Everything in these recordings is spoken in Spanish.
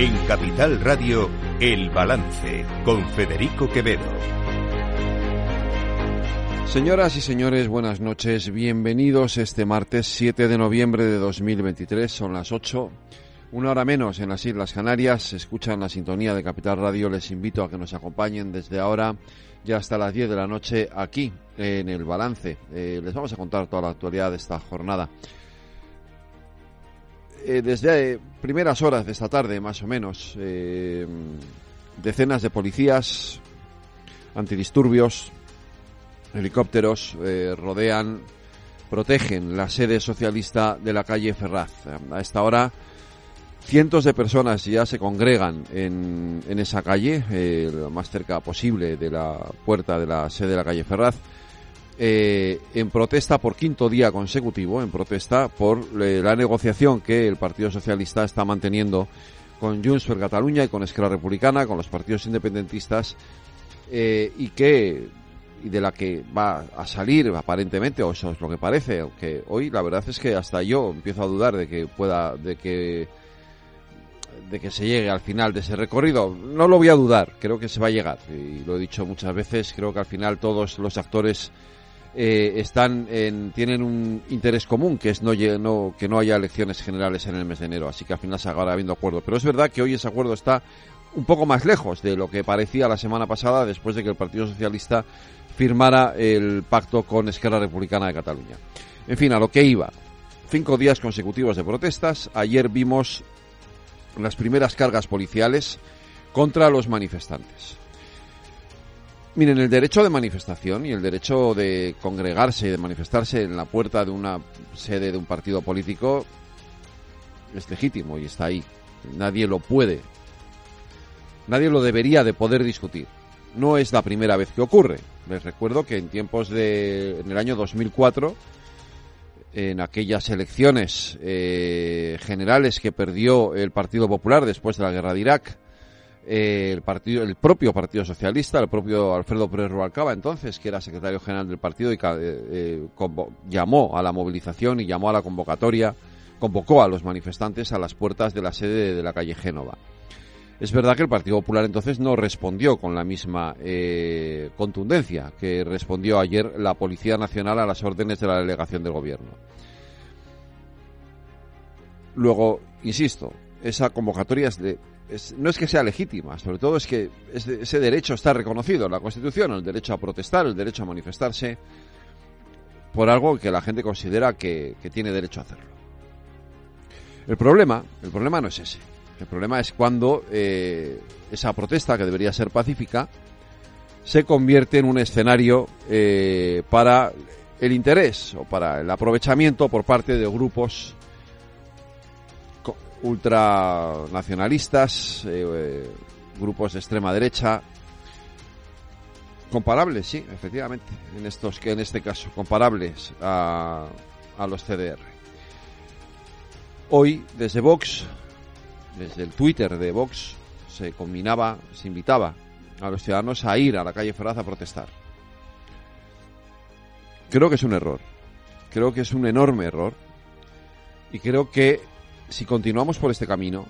En Capital Radio, El Balance, con Federico Quevedo. Señoras y señores, buenas noches. Bienvenidos este martes 7 de noviembre de 2023. Son las 8. Una hora menos en las Islas Canarias. Escuchan la sintonía de Capital Radio. Les invito a que nos acompañen desde ahora ya hasta las 10 de la noche aquí en El Balance. Eh, les vamos a contar toda la actualidad de esta jornada. Eh, desde primeras horas de esta tarde, más o menos, eh, decenas de policías antidisturbios, helicópteros eh, rodean, protegen la sede socialista de la calle Ferraz. A esta hora, cientos de personas ya se congregan en, en esa calle, lo más cerca posible de la puerta de la sede de la calle Ferraz eh, en protesta por quinto día consecutivo, en protesta por eh, la negociación que el Partido Socialista está manteniendo con Junts per Cataluña y con Esquerra Republicana, con los partidos independentistas, eh, y que y de la que va a salir aparentemente, o eso es lo que parece, aunque hoy la verdad es que hasta yo empiezo a dudar de que pueda, de que de que se llegue al final de ese recorrido. No lo voy a dudar, creo que se va a llegar. Y lo he dicho muchas veces, creo que al final todos los actores eh, están en, tienen un interés común, que es no, no, que no haya elecciones generales en el mes de enero. Así que al final se acabará habiendo acuerdo. Pero es verdad que hoy ese acuerdo está un poco más lejos de lo que parecía la semana pasada después de que el Partido Socialista firmara el pacto con Esquerra Republicana de Cataluña. En fin, a lo que iba. Cinco días consecutivos de protestas. Ayer vimos las primeras cargas policiales contra los manifestantes. Miren, el derecho de manifestación y el derecho de congregarse y de manifestarse en la puerta de una sede de un partido político es legítimo y está ahí. Nadie lo puede, nadie lo debería de poder discutir. No es la primera vez que ocurre. Les recuerdo que en tiempos de, en el año 2004, en aquellas elecciones eh, generales que perdió el Partido Popular después de la guerra de Irak, eh, el propio Partido Socialista, el propio Alfredo Pérez Rubalcaba, entonces, que era secretario general del partido y eh, eh, llamó a la movilización y llamó a la convocatoria, convocó a los manifestantes a las puertas de la sede de la calle Génova. Es verdad que el Partido Popular entonces no respondió con la misma contundencia que respondió ayer la Policía Nacional a las órdenes de la delegación del Gobierno. Luego, insisto, esa convocatoria es no es que sea legítima, sobre todo es que ese derecho está reconocido en la Constitución, el derecho a protestar, el derecho a manifestarse por algo que la gente considera que, tiene derecho a hacerlo. El problema, el problema no es ese. El problema es cuando eh, esa protesta, que debería ser pacífica, se convierte en un escenario eh, para el interés o para el aprovechamiento por parte de grupos ultranacionalistas, eh, grupos de extrema derecha, comparables, sí, efectivamente, en estos que en este caso, comparables a, a los CDR. Hoy, desde Vox, desde el Twitter de Vox, se combinaba, se invitaba a los ciudadanos a ir a la calle Ferraz a protestar. Creo que es un error. Creo que es un enorme error. Y creo que si continuamos por este camino,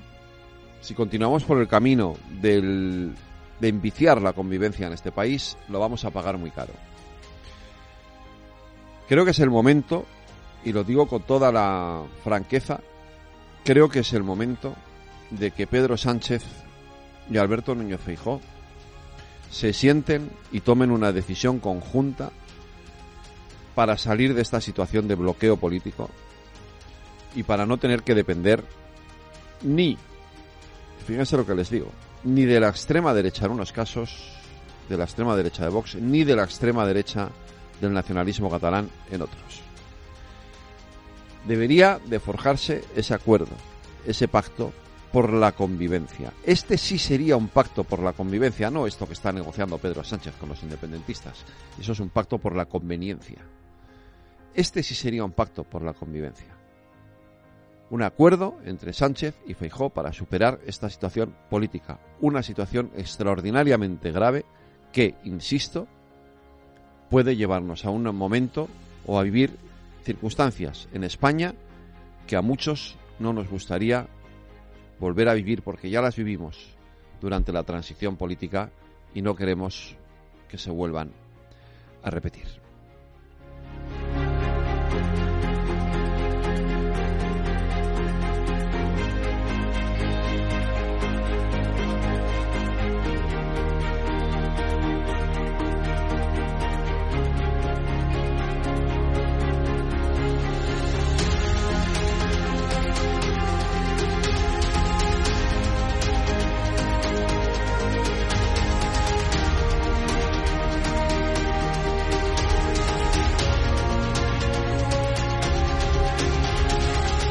si continuamos por el camino del, de enviciar la convivencia en este país, lo vamos a pagar muy caro. Creo que es el momento, y lo digo con toda la franqueza, creo que es el momento de que Pedro Sánchez y Alberto Núñez Feijó se sienten y tomen una decisión conjunta para salir de esta situación de bloqueo político y para no tener que depender ni, fíjense lo que les digo, ni de la extrema derecha en unos casos, de la extrema derecha de Vox, ni de la extrema derecha del nacionalismo catalán en otros. Debería de forjarse ese acuerdo, ese pacto por la convivencia. Este sí sería un pacto por la convivencia, no esto que está negociando Pedro Sánchez con los independentistas. Eso es un pacto por la conveniencia. Este sí sería un pacto por la convivencia un acuerdo entre Sánchez y Feijó para superar esta situación política, una situación extraordinariamente grave que, insisto, puede llevarnos a un momento o a vivir circunstancias en España que a muchos no nos gustaría volver a vivir porque ya las vivimos durante la transición política y no queremos que se vuelvan a repetir.